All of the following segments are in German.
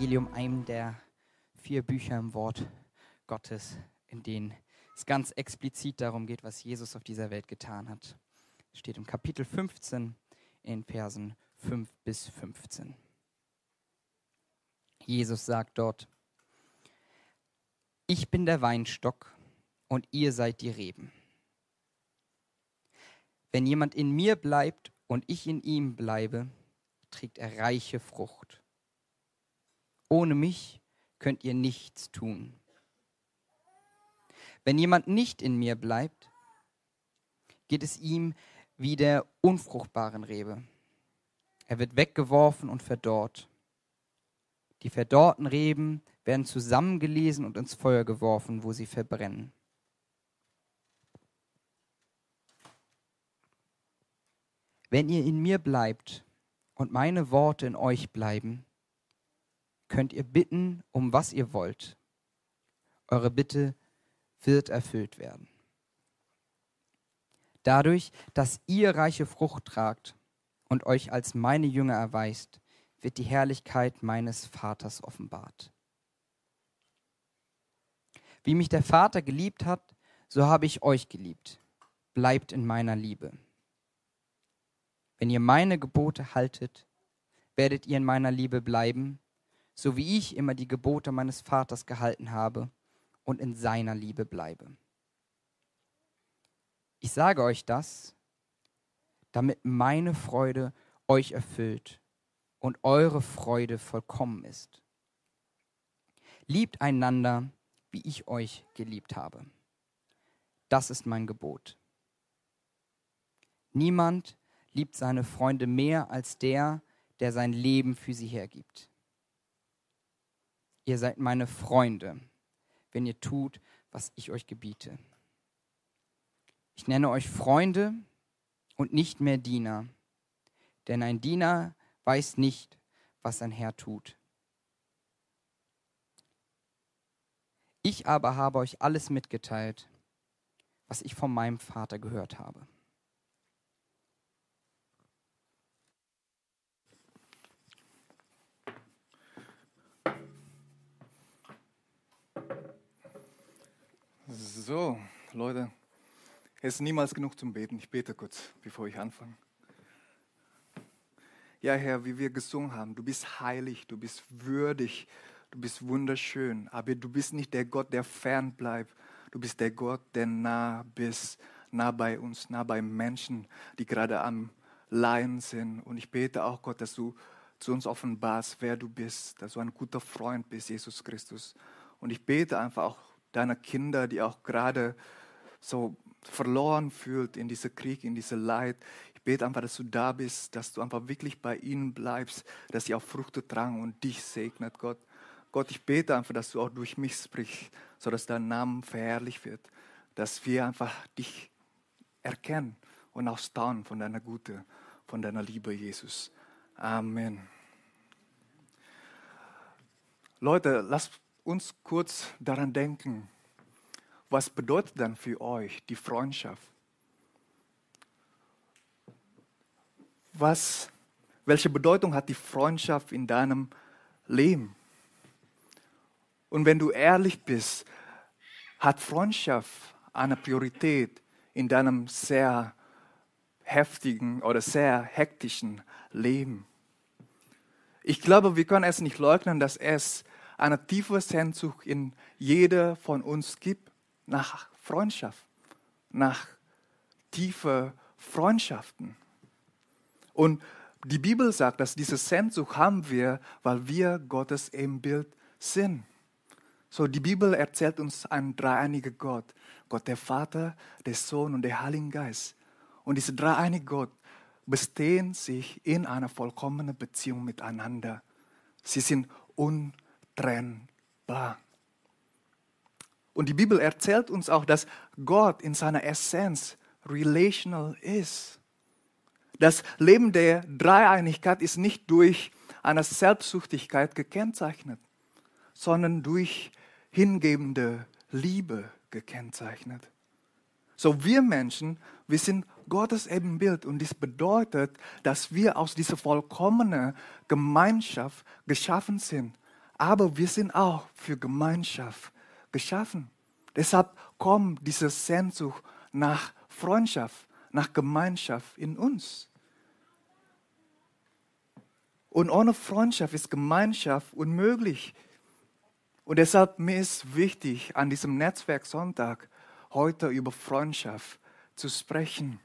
Johannesevangelium, einem der vier Bücher im Wort Gottes, in denen es ganz explizit darum geht, was Jesus auf dieser Welt getan hat. Steht im Kapitel 15 in Versen 5 bis 15. Jesus sagt dort, ich bin der Weinstock und ihr seid die Reben. Wenn jemand in mir bleibt und ich in ihm bleibe, trägt er reiche Frucht. Ohne mich könnt ihr nichts tun. Wenn jemand nicht in mir bleibt, geht es ihm wie der unfruchtbaren Rebe. Er wird weggeworfen und verdorrt. Die verdorrten Reben werden zusammengelesen und ins Feuer geworfen, wo sie verbrennen. Wenn ihr in mir bleibt und meine Worte in euch bleiben, könnt ihr bitten, um was ihr wollt. Eure Bitte wird erfüllt werden. Dadurch, dass ihr reiche Frucht tragt und euch als meine Jünger erweist, wird die Herrlichkeit meines Vaters offenbart. Wie mich der Vater geliebt hat, so habe ich euch geliebt. Bleibt in meiner Liebe. Wenn ihr meine Gebote haltet, werdet ihr in meiner Liebe bleiben, so wie ich immer die Gebote meines Vaters gehalten habe und in seiner Liebe bleibe. Ich sage euch das, damit meine Freude euch erfüllt und eure Freude vollkommen ist. Liebt einander, wie ich euch geliebt habe. Das ist mein Gebot. Niemand liebt seine Freunde mehr als der, der sein Leben für sie hergibt. Ihr seid meine Freunde, wenn ihr tut, was ich euch gebiete. Ich nenne euch Freunde und nicht mehr Diener, denn ein Diener weiß nicht, was sein Herr tut. Ich aber habe euch alles mitgeteilt, was ich von meinem Vater gehört habe. So, Leute, es ist niemals genug zum Beten. Ich bete kurz, bevor ich anfange. Ja, Herr, wie wir gesungen haben, du bist heilig, du bist würdig, du bist wunderschön, aber du bist nicht der Gott, der fern bleibt. Du bist der Gott, der nah bist, nah bei uns, nah bei Menschen, die gerade am Leiden sind. Und ich bete auch, Gott, dass du zu uns offenbarst, wer du bist, dass du ein guter Freund bist, Jesus Christus. Und ich bete einfach auch deiner Kinder, die auch gerade so verloren fühlt in diesem Krieg, in diesem Leid. Ich bete einfach, dass du da bist, dass du einfach wirklich bei ihnen bleibst, dass sie auch Früchte tragen und dich segnet, Gott. Gott, ich bete einfach, dass du auch durch mich sprichst, sodass dein Name verherrlicht wird, dass wir einfach dich erkennen und auch staunen von deiner Güte, von deiner Liebe, Jesus. Amen. Leute, lasst uns kurz daran denken, was bedeutet dann für euch die Freundschaft? Was, welche Bedeutung hat die Freundschaft in deinem Leben? Und wenn du ehrlich bist, hat Freundschaft eine Priorität in deinem sehr heftigen oder sehr hektischen Leben? Ich glaube, wir können es nicht leugnen, dass es eine tiefe Sehnsucht in jeder von uns gibt nach Freundschaft, nach tiefe Freundschaften. Und die Bibel sagt, dass diese Sehnsucht haben wir, weil wir Gottes Ebenbild sind. So, die Bibel erzählt uns ein dreieiniger Gott. Gott der Vater, der Sohn und der Heilige Geist. Und dieser dreieinige Gott bestehen sich in einer vollkommenen Beziehung miteinander. Sie sind untrennbar. Und die Bibel erzählt uns auch, dass Gott in seiner Essenz relational ist. Das Leben der Dreieinigkeit ist nicht durch eine Selbstsuchtigkeit gekennzeichnet, sondern durch hingebende Liebe gekennzeichnet. So wir Menschen, wir sind Gottes Ebenbild und dies bedeutet, dass wir aus dieser vollkommenen Gemeinschaft geschaffen sind. Aber wir sind auch für Gemeinschaft geschaffen. Deshalb kommt diese Sehnsucht nach Freundschaft, nach Gemeinschaft in uns. Und ohne Freundschaft ist Gemeinschaft unmöglich. Und deshalb mir ist wichtig, an diesem Netzwerk Sonntag heute über Freundschaft zu sprechen.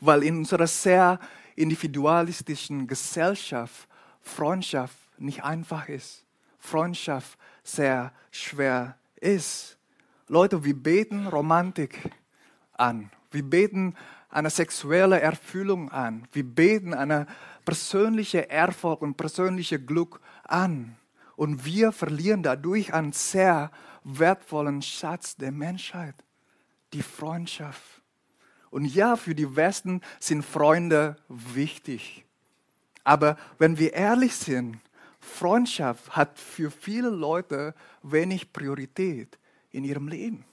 Weil in unserer sehr individualistischen Gesellschaft Freundschaft nicht einfach ist. Freundschaft sehr schwer ist. Leute, wir beten Romantik an. Wir beten eine sexuelle Erfüllung an. Wir beten eine persönliche Erfolg und persönliche Glück an. Und wir verlieren dadurch einen sehr wertvollen Schatz der Menschheit, die Freundschaft. Und ja, für die Westen sind Freunde wichtig. Aber wenn wir ehrlich sind, Freundschaft hat für viele Leute wenig Priorität in ihrem Leben.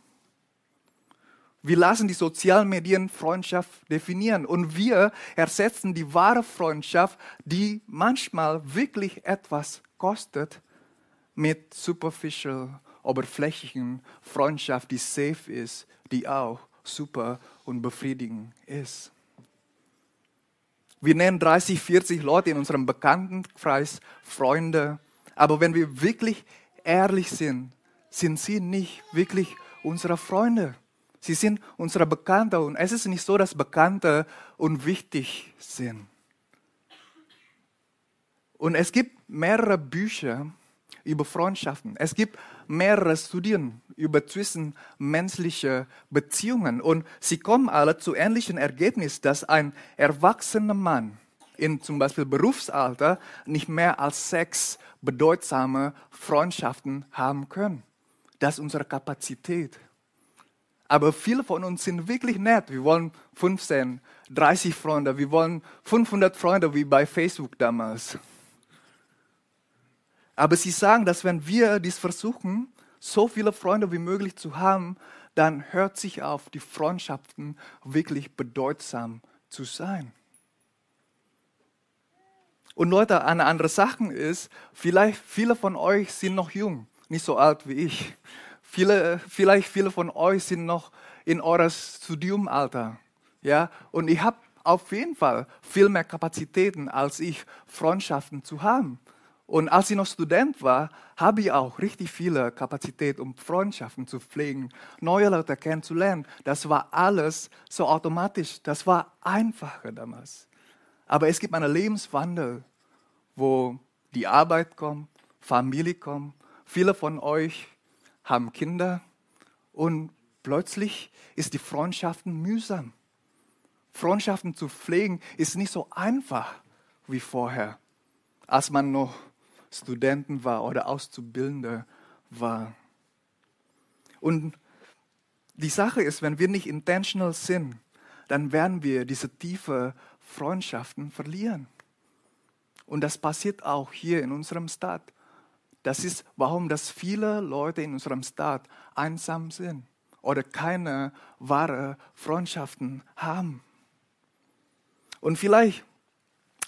Wir lassen die sozialen Medien Freundschaft definieren und wir ersetzen die wahre Freundschaft, die manchmal wirklich etwas kostet, mit superficial, oberflächlichen Freundschaft, die safe ist, die auch super und befriedigend ist. Wir nennen 30, 40 Leute in unserem Bekanntenkreis Freunde, aber wenn wir wirklich ehrlich sind, sind sie nicht wirklich unsere Freunde. Sie sind unsere Bekannte und es ist nicht so, dass Bekannte unwichtig sind. Und es gibt mehrere Bücher über Freundschaften. Es gibt mehrere Studien über zwischenmenschliche Beziehungen und sie kommen alle zu ähnlichen Ergebnis, dass ein erwachsener Mann in zum Beispiel Berufsalter nicht mehr als sechs bedeutsame Freundschaften haben können. Das ist unsere Kapazität. Aber viele von uns sind wirklich nett. Wir wollen 15, 30 Freunde. Wir wollen 500 Freunde wie bei Facebook damals. Aber sie sagen, dass wenn wir dies versuchen, so viele Freunde wie möglich zu haben, dann hört sich auf, die Freundschaften wirklich bedeutsam zu sein. Und Leute, eine andere Sache ist, vielleicht viele von euch sind noch jung, nicht so alt wie ich. Viele, vielleicht viele von euch sind noch in eurem Studiumalter. Ja? Und ich habe auf jeden Fall viel mehr Kapazitäten als ich, Freundschaften zu haben. Und als ich noch Student war, habe ich auch richtig viele Kapazität, um Freundschaften zu pflegen, neue Leute kennenzulernen. Das war alles so automatisch. Das war einfacher damals. Aber es gibt einen Lebenswandel, wo die Arbeit kommt, Familie kommt. Viele von euch haben Kinder und plötzlich ist die Freundschaften mühsam. Freundschaften zu pflegen ist nicht so einfach wie vorher, als man noch Studenten war oder Auszubildende war. Und die Sache ist, wenn wir nicht intentional sind, dann werden wir diese tiefe Freundschaften verlieren. Und das passiert auch hier in unserem Stadt. Das ist, warum das viele Leute in unserem Staat einsam sind oder keine wahre Freundschaften haben. Und vielleicht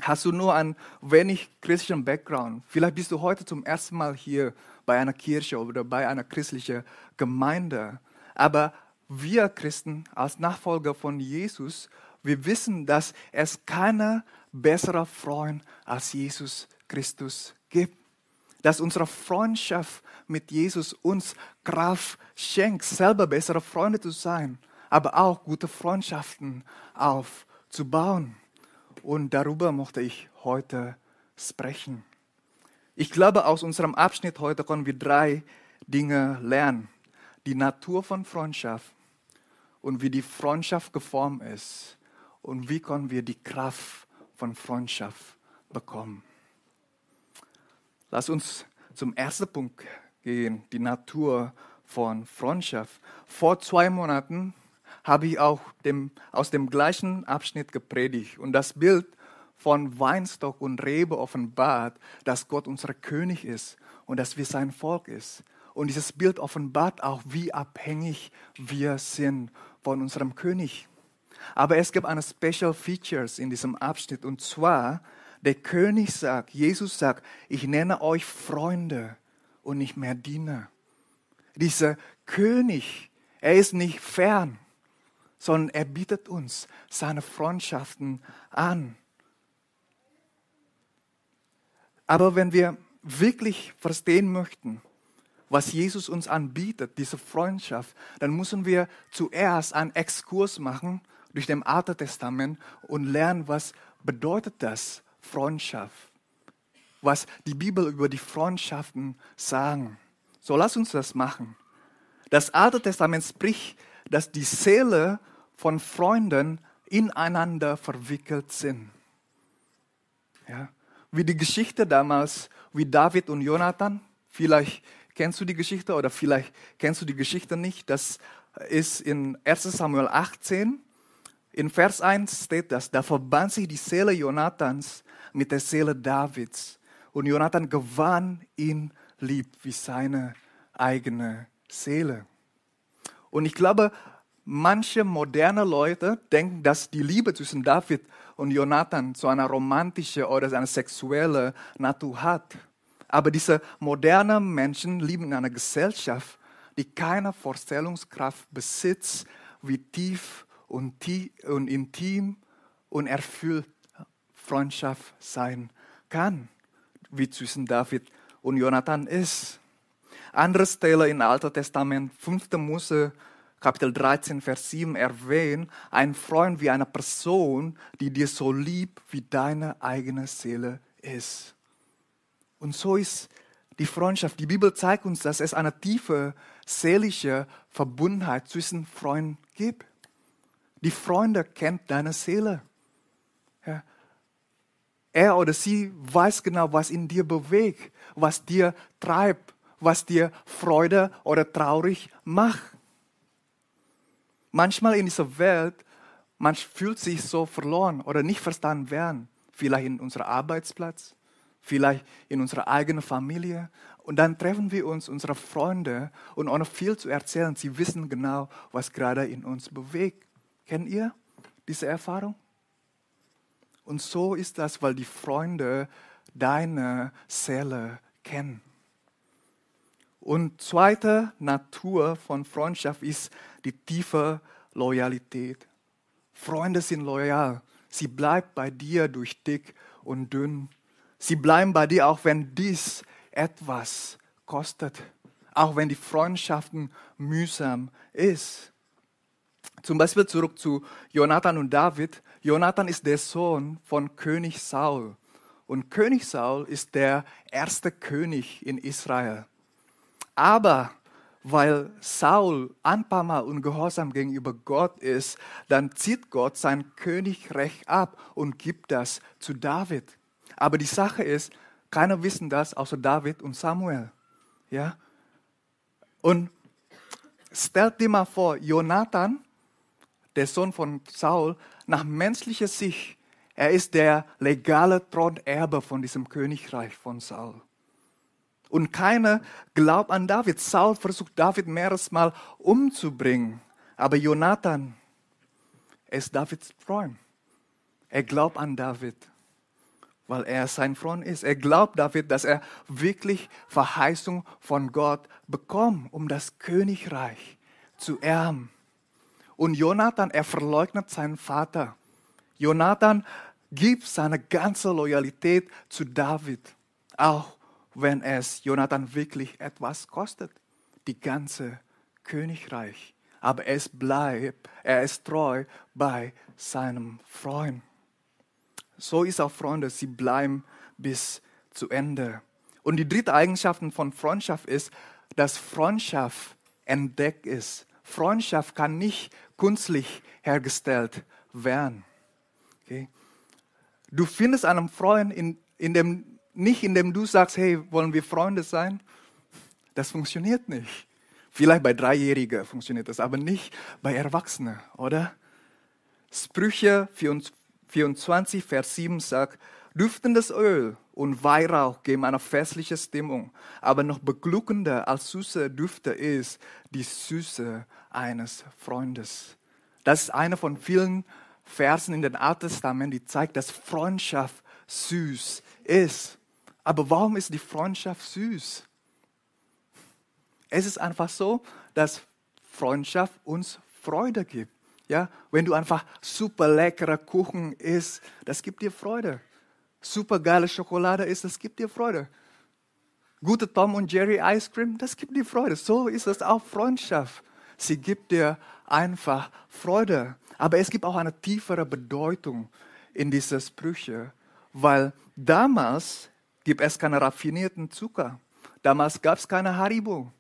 hast du nur einen wenig christlichen Background. Vielleicht bist du heute zum ersten Mal hier bei einer Kirche oder bei einer christlichen Gemeinde. Aber wir Christen als Nachfolger von Jesus, wir wissen, dass es keinen besseren Freund als Jesus Christus gibt dass unsere Freundschaft mit Jesus uns Kraft schenkt, selber bessere Freunde zu sein, aber auch gute Freundschaften aufzubauen. Und darüber möchte ich heute sprechen. Ich glaube, aus unserem Abschnitt heute können wir drei Dinge lernen. Die Natur von Freundschaft und wie die Freundschaft geformt ist und wie können wir die Kraft von Freundschaft bekommen. Lass uns zum ersten Punkt gehen, die Natur von Freundschaft. Vor zwei Monaten habe ich auch dem, aus dem gleichen Abschnitt gepredigt und das Bild von Weinstock und Rebe offenbart, dass Gott unser König ist und dass wir sein Volk ist. Und dieses Bild offenbart auch, wie abhängig wir sind von unserem König. Aber es gibt eine Special Features in diesem Abschnitt und zwar, der König sagt, Jesus sagt, ich nenne euch Freunde und nicht mehr Diener. Dieser König, er ist nicht fern, sondern er bietet uns seine Freundschaften an. Aber wenn wir wirklich verstehen möchten, was Jesus uns anbietet, diese Freundschaft, dann müssen wir zuerst einen Exkurs machen durch dem Alten Testament und lernen, was bedeutet das Freundschaft, was die Bibel über die Freundschaften sagen. So lass uns das machen. Das Alte Testament spricht, dass die Seele von Freunden ineinander verwickelt sind. Ja? Wie die Geschichte damals, wie David und Jonathan, vielleicht kennst du die Geschichte oder vielleicht kennst du die Geschichte nicht. Das ist in 1 Samuel 18. In Vers 1 steht das, da verband sich die Seele Jonathans mit der Seele Davids. Und Jonathan gewann ihn lieb wie seine eigene Seele. Und ich glaube, manche moderne Leute denken, dass die Liebe zwischen David und Jonathan so eine romantische oder eine sexuelle Natur hat. Aber diese modernen Menschen leben in einer Gesellschaft, die keine Vorstellungskraft besitzt, wie tief und, tief und intim und erfüllt Freundschaft sein kann, wie zwischen David und Jonathan ist. Andere Stelle im Alten Testament, 5. Mose, Kapitel 13, Vers 7 erwähnt, ein Freund wie eine Person, die dir so lieb wie deine eigene Seele ist. Und so ist die Freundschaft. Die Bibel zeigt uns, dass es eine tiefe seelische Verbundenheit zwischen Freunden gibt. Die Freunde kennt deine Seele. Ja. Er oder sie weiß genau, was in dir bewegt, was dir treibt, was dir Freude oder traurig macht. Manchmal in dieser Welt, man fühlt sich so verloren oder nicht verstanden werden. Vielleicht in unserem Arbeitsplatz, vielleicht in unserer eigenen Familie. Und dann treffen wir uns, unsere Freunde, und ohne viel zu erzählen, sie wissen genau, was gerade in uns bewegt. Kennt ihr diese Erfahrung? Und so ist das, weil die Freunde deine Seele kennen. Und zweite Natur von Freundschaft ist die tiefe Loyalität. Freunde sind loyal. Sie bleiben bei dir durch dick und dünn. Sie bleiben bei dir, auch wenn dies etwas kostet. Auch wenn die Freundschaften mühsam ist. Zum Beispiel zurück zu Jonathan und David. Jonathan ist der Sohn von König Saul. Und König Saul ist der erste König in Israel. Aber weil Saul ein paar Mal ungehorsam gegenüber Gott ist, dann zieht Gott sein Königrecht ab und gibt das zu David. Aber die Sache ist, keiner wissen das außer David und Samuel. Ja? Und stellt dir mal vor, Jonathan, der Sohn von Saul, nach menschlicher Sicht, er ist der legale Thronerbe von diesem Königreich von Saul. Und keiner glaubt an David. Saul versucht David mehreres Mal umzubringen. Aber Jonathan ist Davids Freund. Er glaubt an David, weil er sein Freund ist. Er glaubt David, dass er wirklich Verheißung von Gott bekommt, um das Königreich zu erben. Und Jonathan, er verleugnet seinen Vater. Jonathan gibt seine ganze Loyalität zu David, auch wenn es Jonathan wirklich etwas kostet, die ganze Königreich. Aber es bleibt, er ist treu bei seinem Freund. So ist auch Freunde, sie bleiben bis zu Ende. Und die dritte Eigenschaft von Freundschaft ist, dass Freundschaft entdeckt ist. Freundschaft kann nicht künstlich hergestellt werden. Okay? Du findest einen Freund in, in dem, nicht, indem du sagst, hey, wollen wir Freunde sein? Das funktioniert nicht. Vielleicht bei Dreijährigen funktioniert das, aber nicht bei Erwachsenen, oder? Sprüche 24, Vers 7 sagt, duftendes Öl und Weihrauch geben eine festliche Stimmung, aber noch beglückender als süße Düfte ist die Süße eines Freundes. Das ist einer von vielen Versen in den Alten Testament, die zeigt, dass Freundschaft süß ist. Aber warum ist die Freundschaft süß? Es ist einfach so, dass Freundschaft uns Freude gibt. Ja, wenn du einfach super leckerer Kuchen isst, das gibt dir Freude. Super geile Schokolade isst, das gibt dir Freude. Gute Tom und Jerry Ice Cream, das gibt dir Freude. So ist es auch Freundschaft. Sie gibt dir einfach Freude. Aber es gibt auch eine tiefere Bedeutung in diese Sprüche, weil damals gibt es keine raffinierten Zucker. Damals gab es keine Haribo.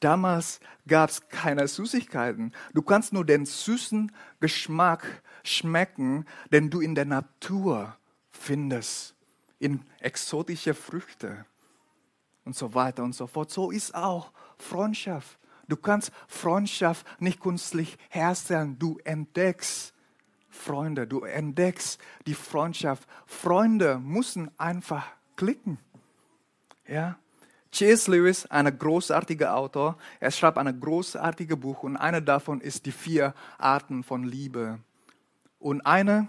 Damals gab es keine Süßigkeiten. Du kannst nur den süßen Geschmack schmecken, den du in der Natur findest, in exotische Früchte und so weiter und so fort. So ist auch Freundschaft. Du kannst Freundschaft nicht künstlich herstellen. Du entdeckst Freunde, du entdeckst die Freundschaft. Freunde müssen einfach klicken. Ja, C.S. Lewis, ein großartiger Autor, er schreibt ein großartiges Buch und eine davon ist die vier Arten von Liebe. Und eine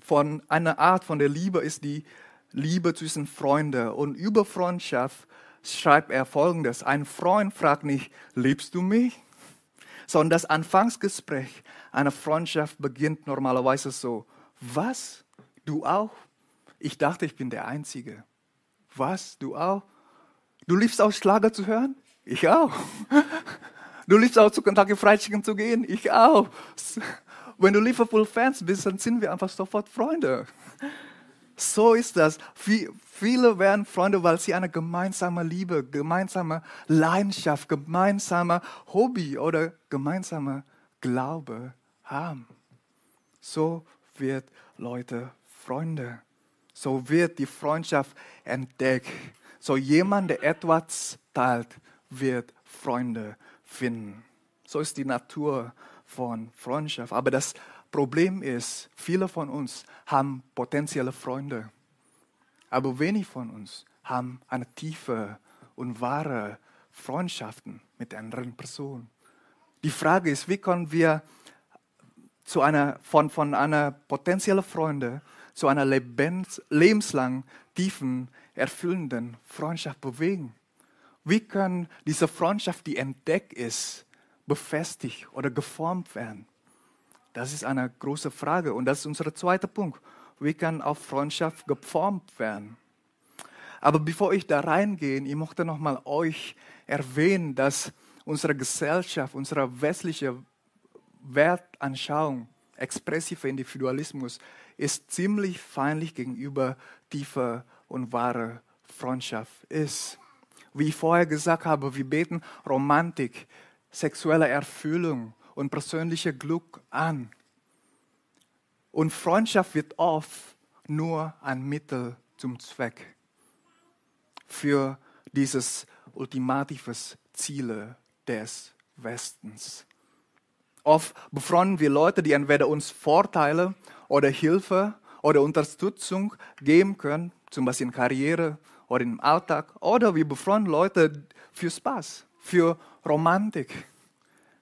von eine Art von der Liebe ist die Liebe zwischen Freunden. Und über Freundschaft schreibt er folgendes. Ein Freund fragt nicht, liebst du mich? Sondern das Anfangsgespräch einer Freundschaft beginnt normalerweise so. Was? Du auch? Ich dachte, ich bin der Einzige. Was? Du auch? Du liebst auch Schlager zu hören? Ich auch. Du liebst auch zu Kentucky Fried Chicken zu gehen? Ich auch. Wenn du Liverpool-Fans bist, dann sind wir einfach sofort Freunde. So ist das. Viele werden Freunde, weil sie eine gemeinsame Liebe, gemeinsame Leidenschaft, gemeinsame Hobby oder gemeinsame Glaube haben. So wird Leute Freunde. So wird die Freundschaft entdeckt. So jemand, der etwas teilt, wird Freunde finden. So ist die Natur von Freundschaft. Aber das Problem ist, viele von uns haben potenzielle Freunde. Aber wenig von uns haben eine tiefe und wahre Freundschaften mit anderen Personen. Die Frage ist, wie können wir zu einer, von, von einer potenziellen Freunde zu einer lebens, lebenslang tiefen erfüllenden Freundschaft bewegen? Wie kann diese Freundschaft, die entdeckt ist, befestigt oder geformt werden? Das ist eine große Frage und das ist unser zweiter Punkt. Wie kann auch Freundschaft geformt werden? Aber bevor ich da reingehe, ich möchte nochmal euch erwähnen, dass unsere Gesellschaft, unsere westliche Wertanschauung, expressiver Individualismus, ist ziemlich feindlich gegenüber tiefer und wahre Freundschaft ist. Wie ich vorher gesagt habe, wir beten Romantik, sexuelle Erfüllung und persönliche Glück an. Und Freundschaft wird oft nur ein Mittel zum Zweck für dieses ultimatives Ziele des Westens. Oft befreunden wir Leute, die entweder uns Vorteile oder Hilfe oder Unterstützung geben können, zum Beispiel in Karriere oder im Alltag. Oder wir befreunden Leute für Spaß, für Romantik.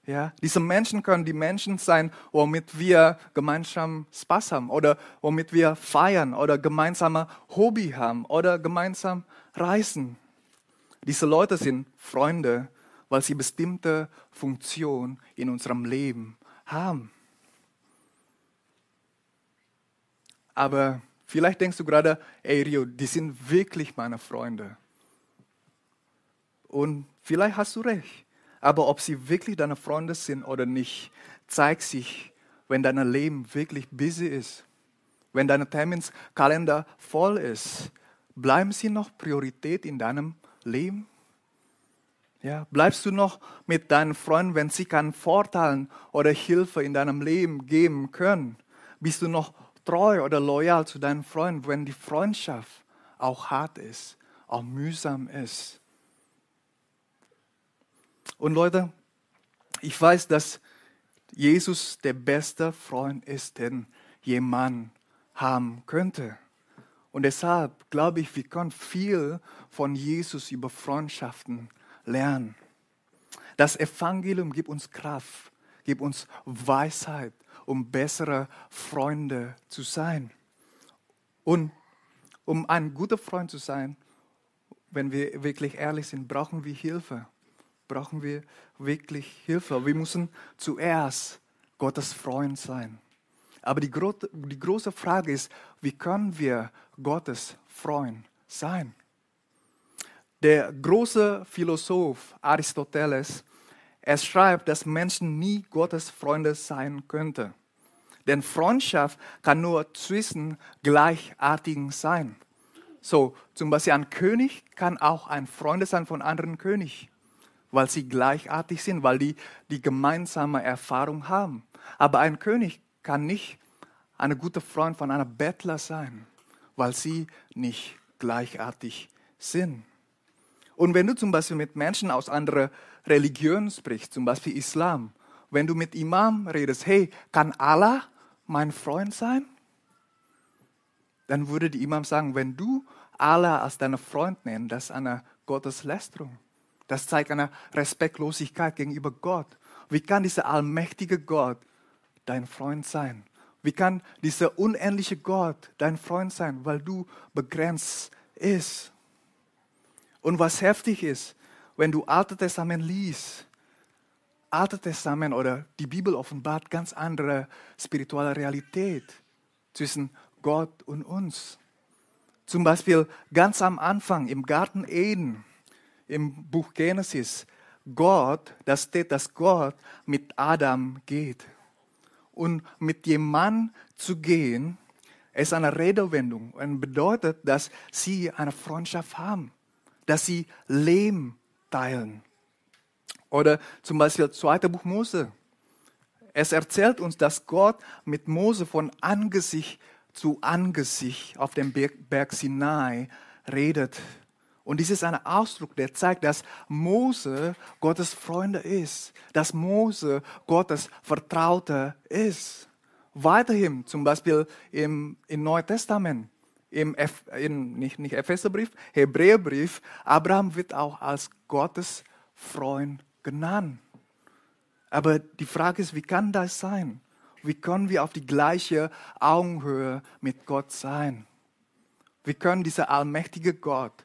Ja, diese Menschen können die Menschen sein, womit wir gemeinsam Spaß haben oder womit wir feiern oder gemeinsame Hobby haben oder gemeinsam reisen. Diese Leute sind Freunde, weil sie bestimmte Funktion in unserem Leben haben. Aber vielleicht denkst du gerade, ey Rio, die sind wirklich meine Freunde. Und vielleicht hast du recht. Aber ob sie wirklich deine Freunde sind oder nicht, zeigt sich, wenn dein Leben wirklich busy ist. Wenn dein Terminskalender voll ist, bleiben sie noch Priorität in deinem Leben? Ja, bleibst du noch mit deinen Freunden, wenn sie keinen Vorteil oder Hilfe in deinem Leben geben können? Bist du noch treu oder loyal zu deinen Freunden, wenn die Freundschaft auch hart ist, auch mühsam ist? Und Leute, ich weiß, dass Jesus der beste Freund ist, den jemand haben könnte. Und deshalb glaube ich, wir können viel von Jesus über Freundschaften lernen. Das Evangelium gibt uns Kraft, gibt uns Weisheit, um bessere Freunde zu sein. Und um ein guter Freund zu sein, wenn wir wirklich ehrlich sind, brauchen wir Hilfe. Brauchen wir wirklich Hilfe. Wir müssen zuerst Gottes Freund sein. Aber die, gro die große Frage ist, wie können wir Gottes Freund sein? Der große Philosoph Aristoteles, er schreibt, dass Menschen nie Gottes Freunde sein könnten. Denn Freundschaft kann nur zwischen Gleichartigen sein. So, zum Beispiel ein König kann auch ein Freund sein von anderen König, weil sie gleichartig sind, weil die die gemeinsame Erfahrung haben. Aber ein König kann nicht ein guter Freund von einer Bettler sein, weil sie nicht gleichartig sind. Und wenn du zum Beispiel mit Menschen aus anderen Religionen sprichst, zum Beispiel Islam, wenn du mit Imam redest, hey, kann Allah mein Freund sein? Dann würde die Imam sagen, wenn du Allah als deinen Freund nennst, das ist eine Gotteslästerung. Das zeigt eine Respektlosigkeit gegenüber Gott. Wie kann dieser allmächtige Gott dein Freund sein? Wie kann dieser unendliche Gott dein Freund sein, weil du begrenzt ist? Und was heftig ist, wenn du Alte Testament liest, Alte Testament oder die Bibel offenbart ganz andere spirituelle Realität zwischen Gott und uns. Zum Beispiel ganz am Anfang im Garten Eden, im Buch Genesis, Gott, da steht, dass Gott mit Adam geht. Und mit dem zu gehen, ist eine Redewendung und bedeutet, dass sie eine Freundschaft haben dass sie Lehm teilen. Oder zum Beispiel 2. Buch Mose. Es erzählt uns, dass Gott mit Mose von Angesicht zu Angesicht auf dem Berg Sinai redet. Und dies ist ein Ausdruck, der zeigt, dass Mose Gottes Freunde ist, dass Mose Gottes Vertrauter ist. Weiterhin, zum Beispiel im, im Neuen Testament, im F, in, nicht, nicht Epheserbrief, Hebräerbrief, Abraham wird auch als Gottes Freund genannt. Aber die Frage ist, wie kann das sein? Wie können wir auf die gleiche Augenhöhe mit Gott sein? Wie können dieser allmächtige Gott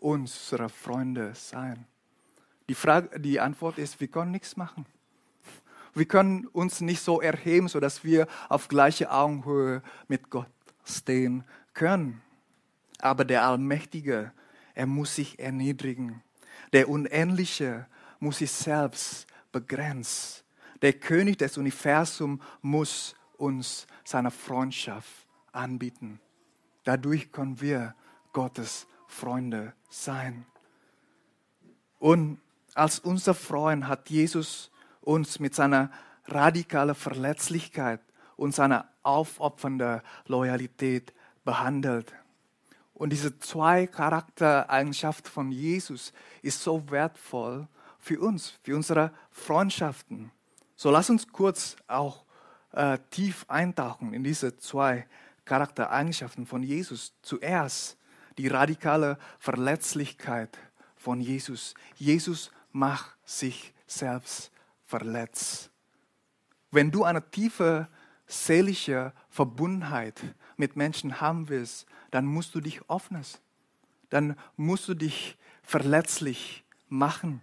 unsere Freunde sein? Die, Frage, die Antwort ist, wir können nichts machen. Wir können uns nicht so erheben, sodass wir auf gleiche Augenhöhe mit Gott stehen können. Aber der Allmächtige, er muss sich erniedrigen. Der Unendliche muss sich selbst begrenzen. Der König des Universums muss uns seine Freundschaft anbieten. Dadurch können wir Gottes Freunde sein. Und als unser Freund hat Jesus uns mit seiner radikalen Verletzlichkeit und seiner aufopfernden Loyalität behandelt. Und diese zwei Charaktereigenschaften von Jesus ist so wertvoll für uns, für unsere Freundschaften. So lass uns kurz auch äh, tief eintauchen in diese zwei Charaktereigenschaften von Jesus. Zuerst die radikale Verletzlichkeit von Jesus. Jesus macht sich selbst verletzt. Wenn du eine tiefe seelische Verbundenheit mit Menschen haben willst, dann musst du dich öffnen. Dann musst du dich verletzlich machen.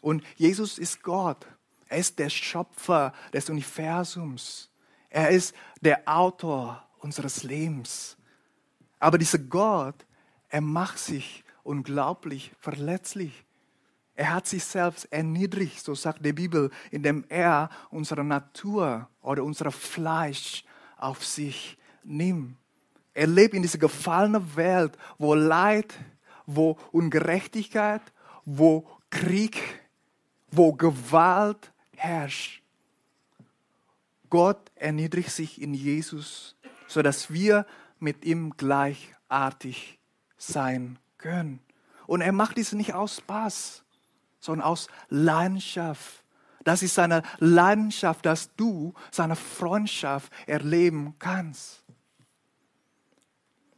Und Jesus ist Gott. Er ist der Schöpfer des Universums. Er ist der Autor unseres Lebens. Aber dieser Gott, er macht sich unglaublich verletzlich. Er hat sich selbst erniedrigt, so sagt die Bibel, indem er unsere Natur oder unser Fleisch auf sich nimmt. Er lebt in dieser gefallenen Welt, wo Leid, wo Ungerechtigkeit, wo Krieg, wo Gewalt herrscht. Gott erniedrigt sich in Jesus, sodass wir mit ihm gleichartig sein können. Und er macht dies nicht aus Spaß, sondern aus Leidenschaft. Das ist seine Leidenschaft, dass du seine Freundschaft erleben kannst.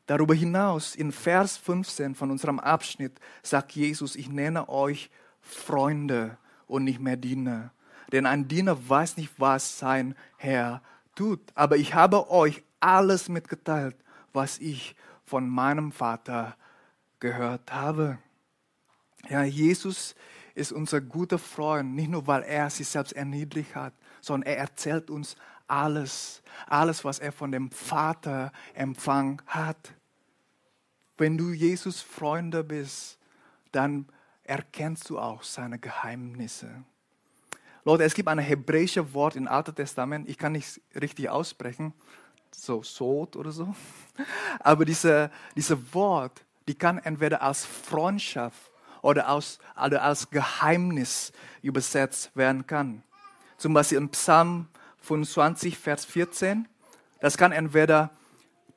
Darüber hinaus, in Vers 15 von unserem Abschnitt, sagt Jesus, ich nenne euch Freunde und nicht mehr Diener. Denn ein Diener weiß nicht, was sein Herr tut. Aber ich habe euch alles mitgeteilt, was ich von meinem Vater gehört habe. Ja, Jesus ist unser guter Freund, nicht nur weil er sich selbst erniedrigt hat, sondern er erzählt uns alles, alles, was er von dem Vater empfangen hat. Wenn du Jesus Freunde bist, dann erkennst du auch seine Geheimnisse. Leute, es gibt ein hebräisches Wort im Alten Testament, ich kann nicht richtig aussprechen, so Sod oder so. Aber diese, diese Wort, die kann entweder als Freundschaft oder als, oder als Geheimnis übersetzt werden kann. Zum Beispiel in Psalm 25, Vers 14. Das kann entweder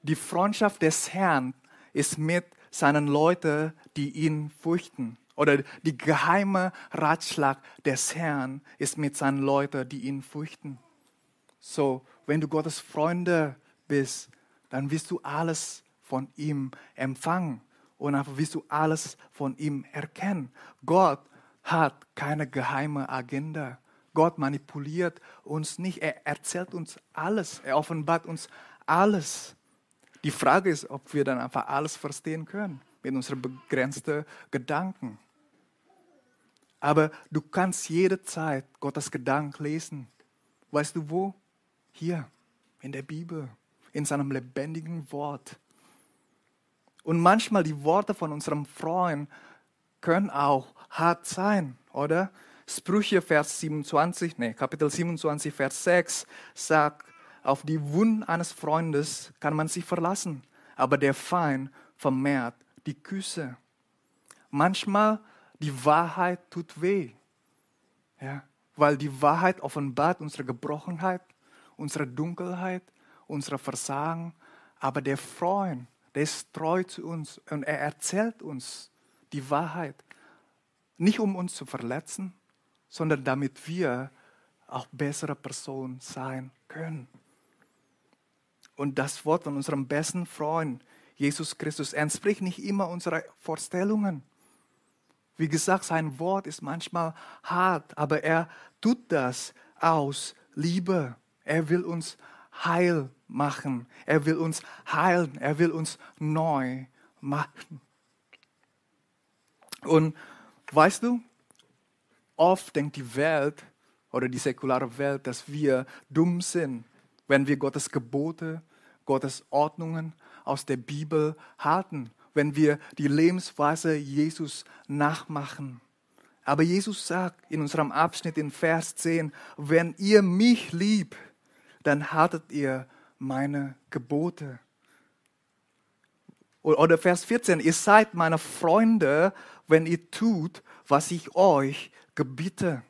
die Freundschaft des Herrn ist mit seinen Leuten, die ihn fürchten. Oder die geheime Ratschlag des Herrn ist mit seinen Leuten, die ihn fürchten. So, wenn du Gottes Freunde bist, dann wirst du alles von ihm empfangen und einfach wirst du alles von ihm erkennen. Gott hat keine geheime Agenda. Gott manipuliert uns nicht. Er erzählt uns alles. Er offenbart uns alles. Die Frage ist, ob wir dann einfach alles verstehen können mit unseren begrenzten Gedanken. Aber du kannst jederzeit Gottes Gedanken lesen. Weißt du wo? Hier, in der Bibel in seinem lebendigen Wort. Und manchmal die Worte von unserem Freund können auch hart sein, oder? Sprüche, Vers 27, nee, Kapitel 27, Vers 6 sagt, auf die Wunden eines Freundes kann man sich verlassen, aber der Feind vermehrt die Küsse. Manchmal die Wahrheit tut weh, ja, weil die Wahrheit offenbart unsere Gebrochenheit, unsere Dunkelheit, unser Versagen, aber der Freund, der ist treu zu uns und er erzählt uns die Wahrheit. Nicht um uns zu verletzen, sondern damit wir auch bessere Personen sein können. Und das Wort von unserem besten Freund, Jesus Christus, entspricht nicht immer unseren Vorstellungen. Wie gesagt, sein Wort ist manchmal hart, aber er tut das aus Liebe. Er will uns heil machen. Er will uns heilen. Er will uns neu machen. Und weißt du, oft denkt die Welt oder die säkulare Welt, dass wir dumm sind, wenn wir Gottes Gebote, Gottes Ordnungen aus der Bibel halten, wenn wir die Lebensweise Jesus nachmachen. Aber Jesus sagt in unserem Abschnitt in Vers 10, wenn ihr mich liebt, dann haltet ihr meine Gebote. Oder Vers 14, ihr seid meine Freunde, wenn ihr tut, was ich euch gebiete.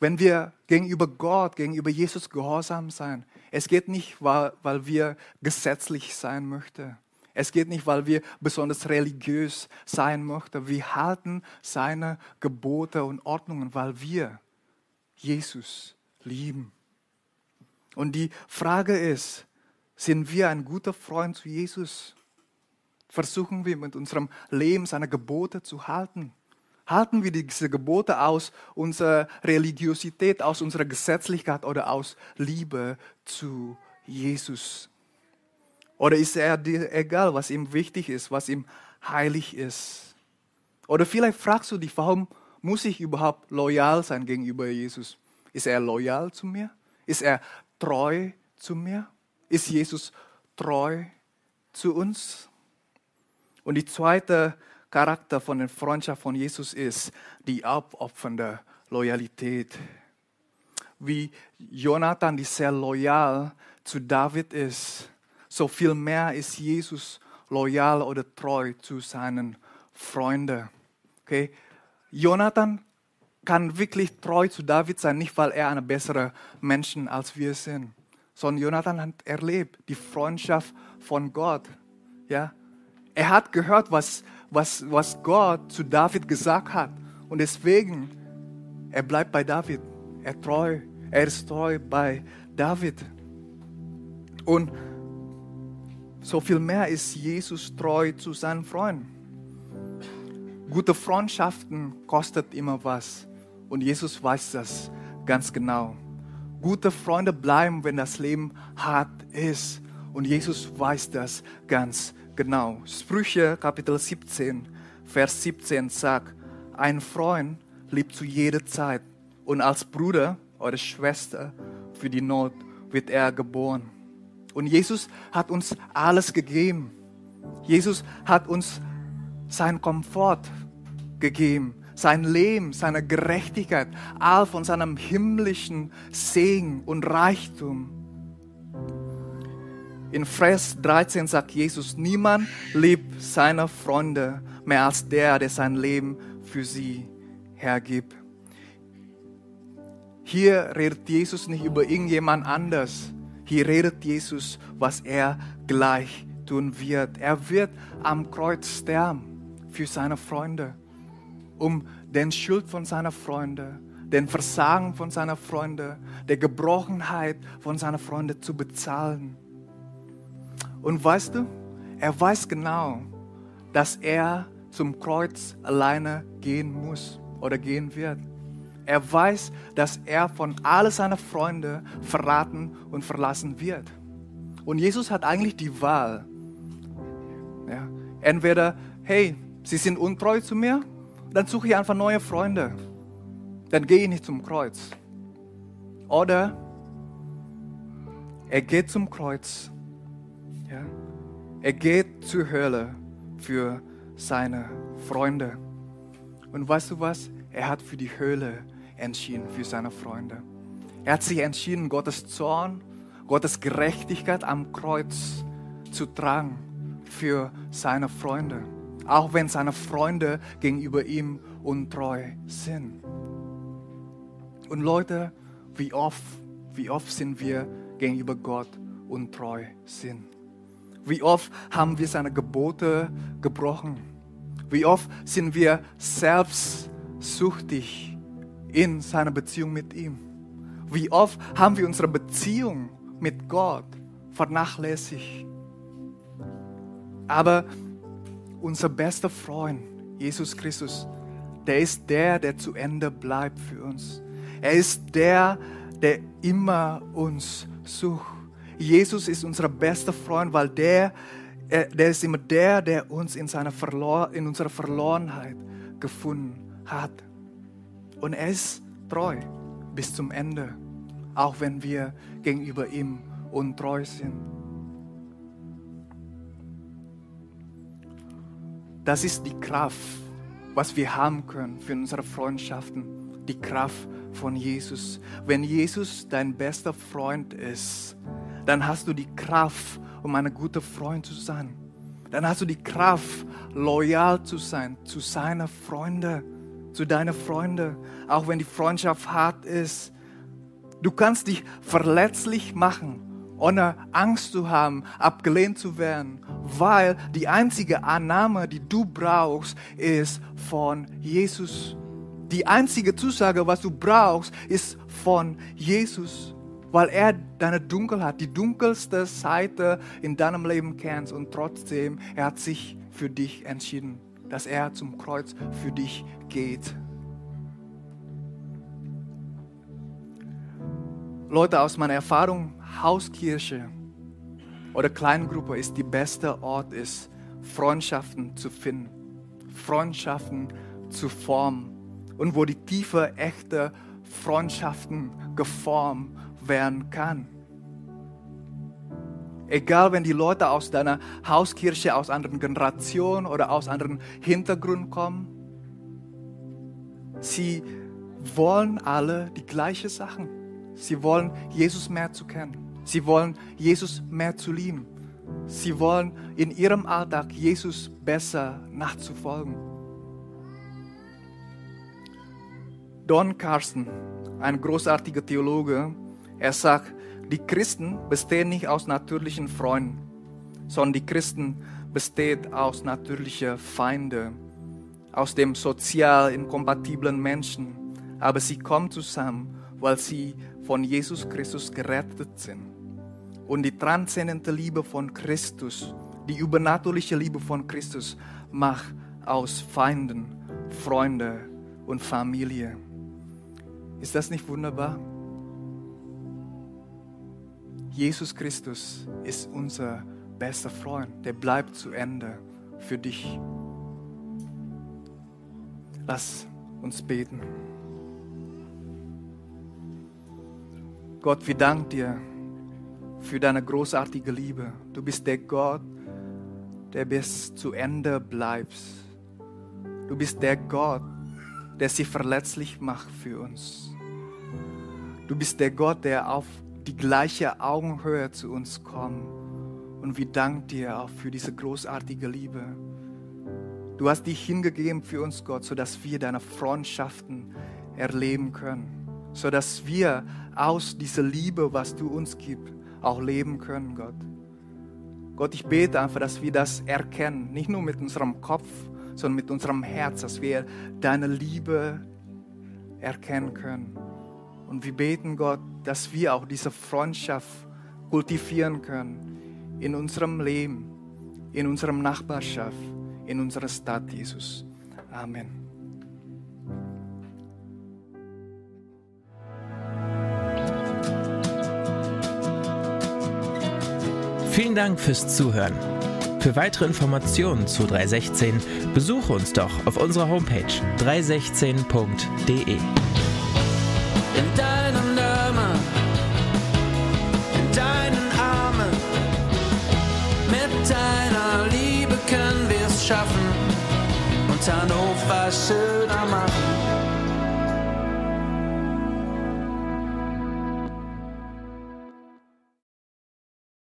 Wenn wir gegenüber Gott, gegenüber Jesus gehorsam sein, es geht nicht, weil, weil wir gesetzlich sein möchten. Es geht nicht, weil wir besonders religiös sein möchten. Wir halten seine Gebote und Ordnungen, weil wir Jesus lieben. Und die Frage ist, sind wir ein guter Freund zu Jesus? Versuchen wir mit unserem Leben seine Gebote zu halten? Halten wir diese Gebote aus unserer Religiosität, aus unserer Gesetzlichkeit oder aus Liebe zu Jesus? Oder ist er dir egal, was ihm wichtig ist, was ihm heilig ist? Oder vielleicht fragst du dich, warum muss ich überhaupt loyal sein gegenüber Jesus? Ist er loyal zu mir? Ist er treu zu mir? Ist Jesus treu zu uns? Und die zweite Charakter von der Freundschaft von Jesus ist die aufopfernde Loyalität. Wie Jonathan, die sehr loyal zu David ist, so viel mehr ist Jesus loyal oder treu zu seinen Freunden. Okay? Jonathan kann wirklich treu zu David sein, nicht weil er ein besserer Mensch als wir sind, sondern Jonathan hat erlebt die Freundschaft von Gott. Ja? Er hat gehört, was, was, was Gott zu David gesagt hat. Und deswegen, er bleibt bei David. Er, treu, er ist treu bei David. Und so viel mehr ist Jesus treu zu seinen Freunden. Gute Freundschaften kostet immer was. Und Jesus weiß das ganz genau. Gute Freunde bleiben, wenn das Leben hart ist. Und Jesus weiß das ganz genau. Sprüche Kapitel 17, Vers 17 sagt, ein Freund liebt zu jeder Zeit und als Bruder oder Schwester für die Not wird er geboren. Und Jesus hat uns alles gegeben. Jesus hat uns seinen Komfort gegeben, sein Leben, seine Gerechtigkeit, all von seinem himmlischen Segen und Reichtum. In Vers 13 sagt Jesus, niemand liebt seine Freunde mehr als der, der sein Leben für sie hergibt. Hier redet Jesus nicht über irgendjemand anders. Hier redet Jesus, was er gleich tun wird. Er wird am Kreuz sterben für seine Freunde um den Schuld von seiner Freunde, den Versagen von seiner Freunde, der Gebrochenheit von seiner Freunde zu bezahlen. Und weißt du, er weiß genau, dass er zum Kreuz alleine gehen muss oder gehen wird. Er weiß, dass er von all seinen Freunden verraten und verlassen wird. Und Jesus hat eigentlich die Wahl. Ja, entweder, hey, sie sind untreu zu mir dann suche ich einfach neue Freunde. Dann gehe ich nicht zum Kreuz. Oder er geht zum Kreuz. Ja? Er geht zur Hölle für seine Freunde. Und weißt du was? Er hat für die Hölle entschieden, für seine Freunde. Er hat sich entschieden, Gottes Zorn, Gottes Gerechtigkeit am Kreuz zu tragen für seine Freunde auch wenn seine Freunde gegenüber ihm untreu sind. Und Leute, wie oft, wie oft sind wir gegenüber Gott untreu sind? Wie oft haben wir seine Gebote gebrochen? Wie oft sind wir selbstsüchtig in seiner Beziehung mit ihm? Wie oft haben wir unsere Beziehung mit Gott vernachlässigt? Aber unser bester Freund, Jesus Christus, der ist der, der zu Ende bleibt für uns. Er ist der, der immer uns sucht. Jesus ist unser bester Freund, weil der, der ist immer der, der uns in, seiner Verlor in unserer Verlorenheit gefunden hat. Und er ist treu bis zum Ende, auch wenn wir gegenüber ihm untreu sind. Das ist die Kraft, was wir haben können für unsere Freundschaften. Die Kraft von Jesus. Wenn Jesus dein bester Freund ist, dann hast du die Kraft, um ein guter Freund zu sein. Dann hast du die Kraft, loyal zu sein zu seinen Freunden, zu deinen Freunden, auch wenn die Freundschaft hart ist. Du kannst dich verletzlich machen, ohne Angst zu haben, abgelehnt zu werden, weil die einzige Annahme, die du brauchst, ist von Jesus. Die einzige Zusage, was du brauchst, ist von Jesus, weil er deine Dunkelheit, die dunkelste Seite in deinem Leben kennt und trotzdem, er hat sich für dich entschieden, dass er zum Kreuz für dich geht. Leute, aus meiner Erfahrung, Hauskirche oder Kleingruppe ist die beste Ort ist, Freundschaften zu finden, Freundschaften zu formen und wo die tiefe, echte Freundschaften geformt werden kann. Egal, wenn die Leute aus deiner Hauskirche, aus anderen Generationen oder aus anderen Hintergründen kommen, sie wollen alle die gleichen Sachen. Sie wollen Jesus mehr zu kennen. Sie wollen Jesus mehr zu lieben. Sie wollen in ihrem Alltag Jesus besser nachzufolgen. Don Carson, ein großartiger Theologe, er sagt, die Christen bestehen nicht aus natürlichen Freunden, sondern die Christen bestehen aus natürlichen Feinden, aus dem sozial inkompatiblen Menschen. Aber sie kommen zusammen, weil sie von Jesus Christus gerettet sind. Und die transzendente Liebe von Christus, die übernatürliche Liebe von Christus macht aus Feinden Freunde und Familie. Ist das nicht wunderbar? Jesus Christus ist unser bester Freund, der bleibt zu Ende für dich. Lass uns beten. Gott, wir danken dir für deine großartige Liebe. Du bist der Gott, der bis zu Ende bleibt. Du bist der Gott, der sie verletzlich macht für uns. Du bist der Gott, der auf die gleiche Augenhöhe zu uns kommt. Und wir danken dir auch für diese großartige Liebe. Du hast dich hingegeben für uns, Gott, sodass wir deine Freundschaften erleben können. Sodass wir aus dieser Liebe, was du uns gibst, auch leben können, Gott. Gott, ich bete einfach, dass wir das erkennen, nicht nur mit unserem Kopf, sondern mit unserem Herz, dass wir deine Liebe erkennen können. Und wir beten, Gott, dass wir auch diese Freundschaft kultivieren können in unserem Leben, in unserem Nachbarschaft, in unserer Stadt, Jesus. Amen. Vielen Dank fürs Zuhören. Für weitere Informationen zu 316 besuche uns doch auf unserer Homepage 316.de. In deinem Namen, in deinen Armen, mit deiner Liebe können wir es schaffen und Hannover schöner machen.